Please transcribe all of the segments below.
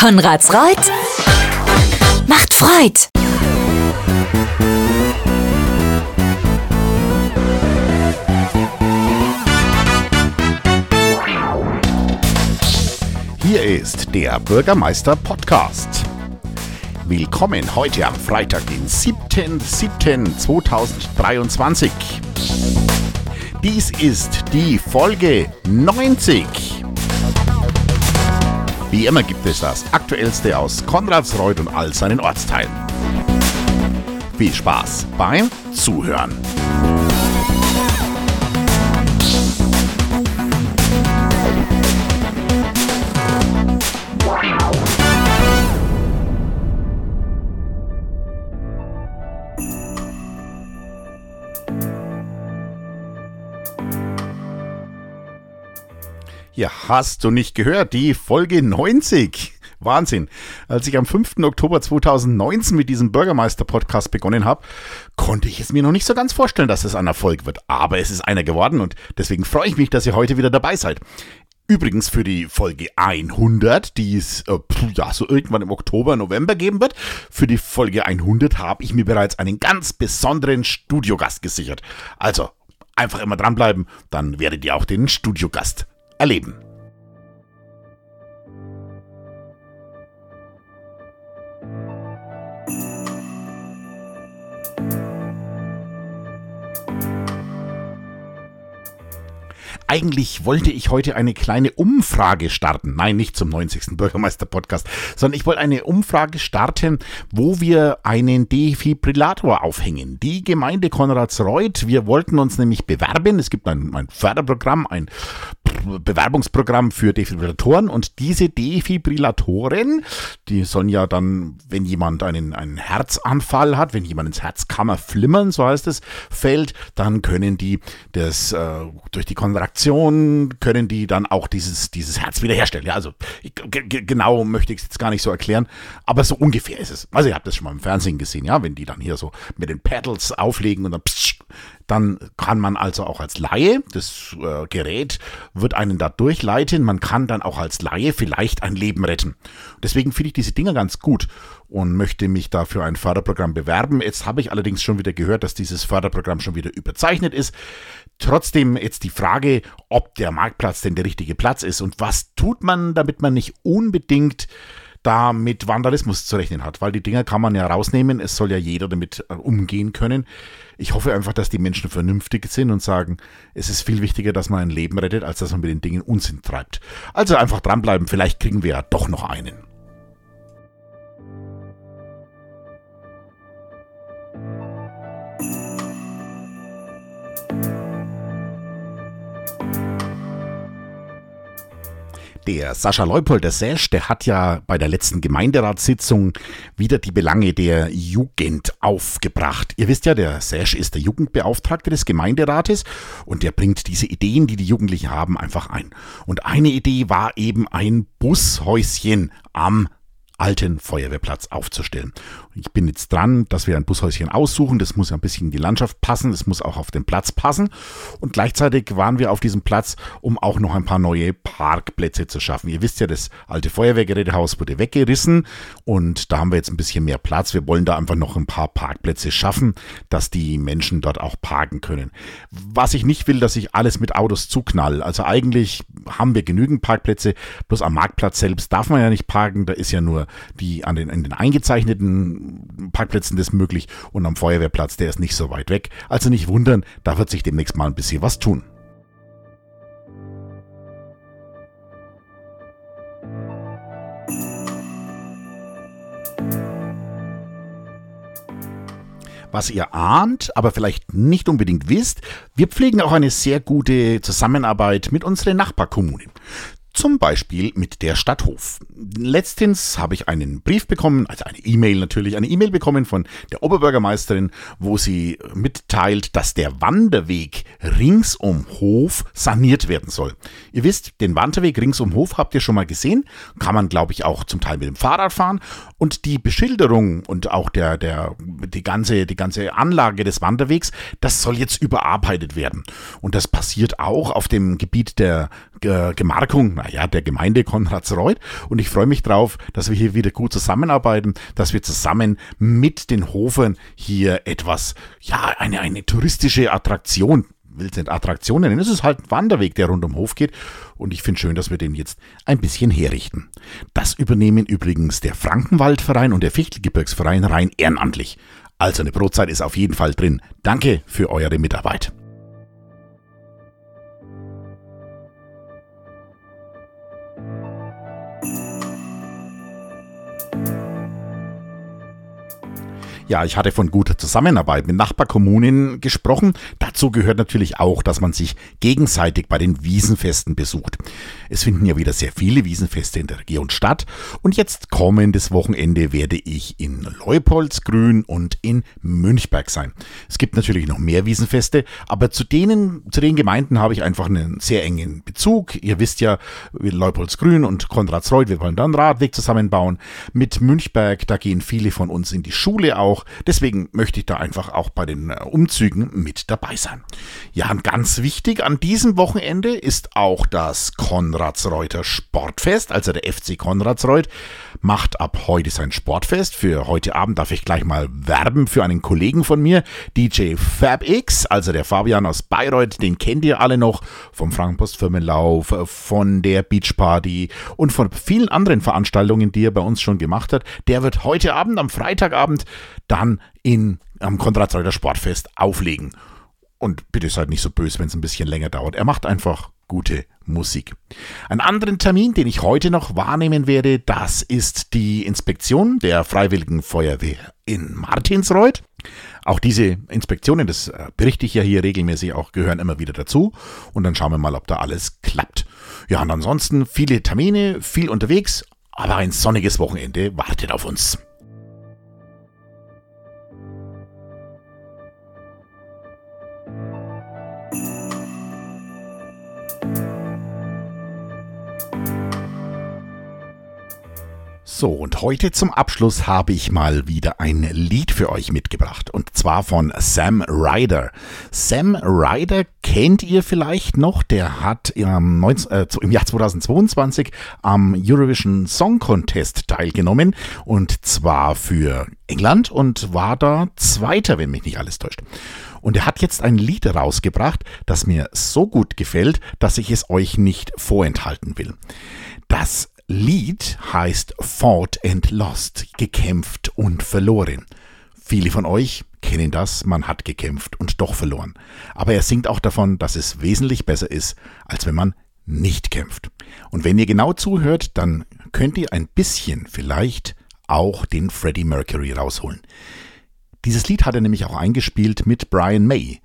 Konrads Reut macht Freud. Hier ist der Bürgermeister Podcast. Willkommen heute am Freitag, den 7.7.2023. Dies ist die Folge 90. Wie immer gibt es das Aktuellste aus Konradsreuth und all seinen Ortsteilen. Viel Spaß beim Zuhören. Ja, hast du nicht gehört? Die Folge 90. Wahnsinn. Als ich am 5. Oktober 2019 mit diesem Bürgermeister-Podcast begonnen habe, konnte ich es mir noch nicht so ganz vorstellen, dass es ein Erfolg wird. Aber es ist einer geworden und deswegen freue ich mich, dass ihr heute wieder dabei seid. Übrigens für die Folge 100, die es äh, ja, so irgendwann im Oktober, November geben wird, für die Folge 100 habe ich mir bereits einen ganz besonderen Studiogast gesichert. Also einfach immer dranbleiben, dann werdet ihr auch den Studiogast erleben. Eigentlich wollte ich heute eine kleine Umfrage starten. Nein, nicht zum 90. Bürgermeister-Podcast, sondern ich wollte eine Umfrage starten, wo wir einen Defibrillator aufhängen. Die Gemeinde Konradsreuth, wir wollten uns nämlich bewerben. Es gibt ein, ein Förderprogramm, ein Bewerbungsprogramm für Defibrillatoren und diese Defibrillatoren, die sollen ja dann, wenn jemand einen, einen Herzanfall hat, wenn jemand ins Herzkammer flimmern, so heißt es, fällt, dann können die das äh, durch die Kontraktion können die dann auch dieses, dieses Herz wiederherstellen. Ja, also genau möchte ich es jetzt gar nicht so erklären, aber so ungefähr ist es. Also ihr habt das schon mal im Fernsehen gesehen, ja, wenn die dann hier so mit den Pedals auflegen und dann psch, dann kann man also auch als Laie, das äh, Gerät wird einen da durchleiten, man kann dann auch als Laie vielleicht ein Leben retten. Deswegen finde ich diese Dinger ganz gut und möchte mich dafür ein Förderprogramm bewerben. Jetzt habe ich allerdings schon wieder gehört, dass dieses Förderprogramm schon wieder überzeichnet ist. Trotzdem jetzt die Frage, ob der Marktplatz denn der richtige Platz ist und was tut man, damit man nicht unbedingt da mit Vandalismus zu rechnen hat, weil die Dinger kann man ja rausnehmen, es soll ja jeder damit äh, umgehen können. Ich hoffe einfach, dass die Menschen vernünftig sind und sagen, es ist viel wichtiger, dass man ein Leben rettet, als dass man mit den Dingen Unsinn treibt. Also einfach dranbleiben, vielleicht kriegen wir ja doch noch einen. Der Sascha Leupold, der Sesch, der hat ja bei der letzten Gemeinderatssitzung wieder die Belange der Jugend aufgebracht. Ihr wisst ja, der Sesch ist der Jugendbeauftragte des Gemeinderates und der bringt diese Ideen, die die Jugendlichen haben, einfach ein. Und eine Idee war eben ein Bushäuschen am alten Feuerwehrplatz aufzustellen. Ich bin jetzt dran, dass wir ein Bushäuschen aussuchen. Das muss ein bisschen in die Landschaft passen. Das muss auch auf den Platz passen. Und gleichzeitig waren wir auf diesem Platz, um auch noch ein paar neue Parkplätze zu schaffen. Ihr wisst ja, das alte Feuerwehrgerätehaus wurde weggerissen und da haben wir jetzt ein bisschen mehr Platz. Wir wollen da einfach noch ein paar Parkplätze schaffen, dass die Menschen dort auch parken können. Was ich nicht will, dass ich alles mit Autos zuknall. Also eigentlich haben wir genügend Parkplätze. Bloß am Marktplatz selbst darf man ja nicht parken. Da ist ja nur die an den, in den eingezeichneten Parkplätzen das möglich und am Feuerwehrplatz, der ist nicht so weit weg. Also nicht wundern, da wird sich demnächst mal ein bisschen was tun. Was ihr ahnt, aber vielleicht nicht unbedingt wisst, wir pflegen auch eine sehr gute Zusammenarbeit mit unseren Nachbarkommunen. Zum Beispiel mit der Stadt Hof. Letztens habe ich einen Brief bekommen, also eine E-Mail natürlich, eine E-Mail bekommen von der Oberbürgermeisterin, wo sie mitteilt, dass der Wanderweg rings um Hof saniert werden soll. Ihr wisst, den Wanderweg rings um Hof habt ihr schon mal gesehen, kann man glaube ich auch zum Teil mit dem Fahrrad fahren und die Beschilderung und auch der, der, die ganze, die ganze Anlage des Wanderwegs, das soll jetzt überarbeitet werden. Und das passiert auch auf dem Gebiet der Gemarkung, naja, der Gemeinde Konradsreuth. Und ich freue mich drauf, dass wir hier wieder gut zusammenarbeiten, dass wir zusammen mit den Hofern hier etwas, ja, eine, eine touristische Attraktion will es nicht Attraktionen nennen, es ist halt ein Wanderweg, der rund um den Hof geht. Und ich finde schön, dass wir den jetzt ein bisschen herrichten. Das übernehmen übrigens der Frankenwaldverein und der Fichtelgebirgsverein rein ehrenamtlich. Also eine Brotzeit ist auf jeden Fall drin. Danke für eure Mitarbeit. Ja, ich hatte von guter Zusammenarbeit mit Nachbarkommunen gesprochen. Dazu gehört natürlich auch, dass man sich gegenseitig bei den Wiesenfesten besucht. Es finden ja wieder sehr viele Wiesenfeste in der Region statt. Und jetzt kommendes Wochenende werde ich in Leupoldsgrün und in Münchberg sein. Es gibt natürlich noch mehr Wiesenfeste, aber zu denen, zu den Gemeinden habe ich einfach einen sehr engen Bezug. Ihr wisst ja, Leupoldsgrün und Konradsreuth, wir wollen da einen Radweg zusammenbauen. Mit Münchberg, da gehen viele von uns in die Schule auch auch. Deswegen möchte ich da einfach auch bei den äh, Umzügen mit dabei sein. Ja, und ganz wichtig an diesem Wochenende ist auch das Konradsreuter Sportfest, also der FC Konradsreuth macht ab heute sein Sportfest. Für heute Abend darf ich gleich mal werben für einen Kollegen von mir, DJ FabX, also der Fabian aus Bayreuth, den kennt ihr alle noch vom Frankenpost-Firmenlauf, von der Beachparty und von vielen anderen Veranstaltungen, die er bei uns schon gemacht hat. Der wird heute Abend, am Freitagabend, dann in, am Konradsreuter Sportfest auflegen. Und bitte seid nicht so böse, wenn es ein bisschen länger dauert. Er macht einfach gute Musik. Einen anderen Termin, den ich heute noch wahrnehmen werde, das ist die Inspektion der Freiwilligen Feuerwehr in Martinsreuth. Auch diese Inspektionen, das äh, berichte ich ja hier regelmäßig auch, gehören immer wieder dazu. Und dann schauen wir mal, ob da alles klappt. Ja, und ansonsten viele Termine, viel unterwegs, aber ein sonniges Wochenende wartet auf uns. So, und heute zum Abschluss habe ich mal wieder ein Lied für euch mitgebracht. Und zwar von Sam Ryder. Sam Ryder kennt ihr vielleicht noch. Der hat im, 19, äh, im Jahr 2022 am Eurovision Song Contest teilgenommen. Und zwar für England und war da Zweiter, wenn mich nicht alles täuscht. Und er hat jetzt ein Lied rausgebracht, das mir so gut gefällt, dass ich es euch nicht vorenthalten will. Das Lied heißt Fought and Lost, gekämpft und verloren. Viele von euch kennen das, man hat gekämpft und doch verloren. Aber er singt auch davon, dass es wesentlich besser ist, als wenn man nicht kämpft. Und wenn ihr genau zuhört, dann könnt ihr ein bisschen vielleicht auch den Freddie Mercury rausholen. Dieses Lied hat er nämlich auch eingespielt mit Brian May.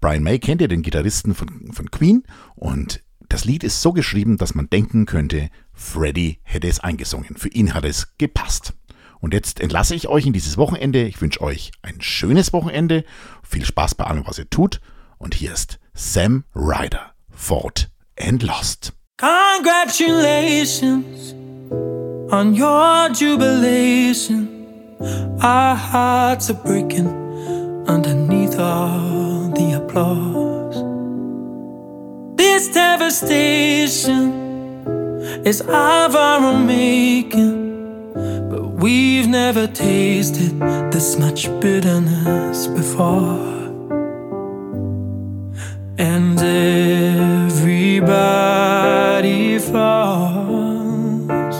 Brian May kennt ihr, den Gitarristen von, von Queen, und das Lied ist so geschrieben, dass man denken könnte, Freddy hätte es eingesungen. Für ihn hat es gepasst. Und jetzt entlasse ich euch in dieses Wochenende. Ich wünsche euch ein schönes Wochenende. Viel Spaß bei allem, was ihr tut. Und hier ist Sam Ryder, Fought and Lost. Congratulations on your jubilation. Our hearts are breaking underneath all the applause. This devastation is of our own making, but we've never tasted this much bitterness before. And everybody falls,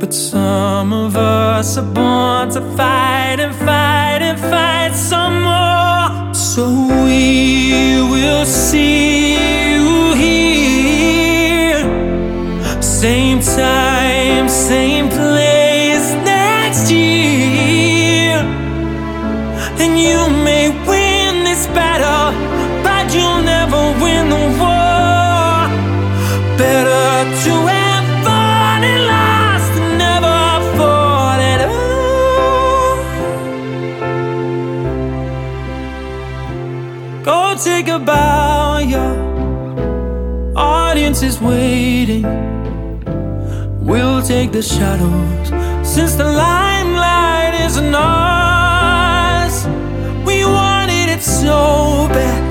but some of us are born to fight and fight and fight some more. So we will see. Take a bow, your audience is waiting. We'll take the shadows since the limelight isn't ours. We wanted it so bad,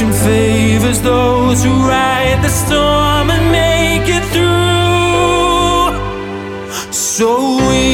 fortune favors those who ride the storm and make it through. So we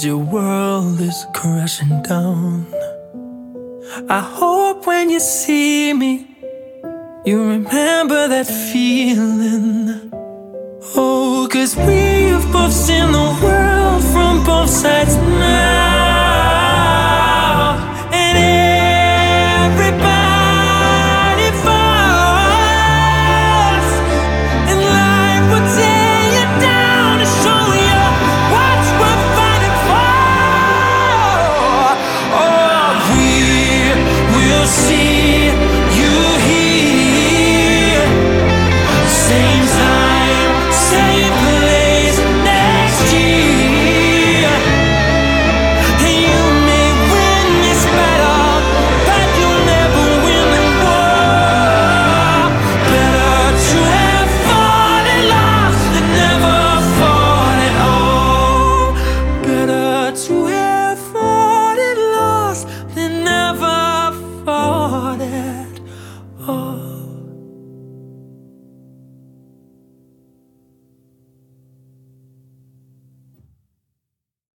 as your world is crashing down. I hope when you see me, you remember that feeling. Oh, cause we've both seen the world from both sides now.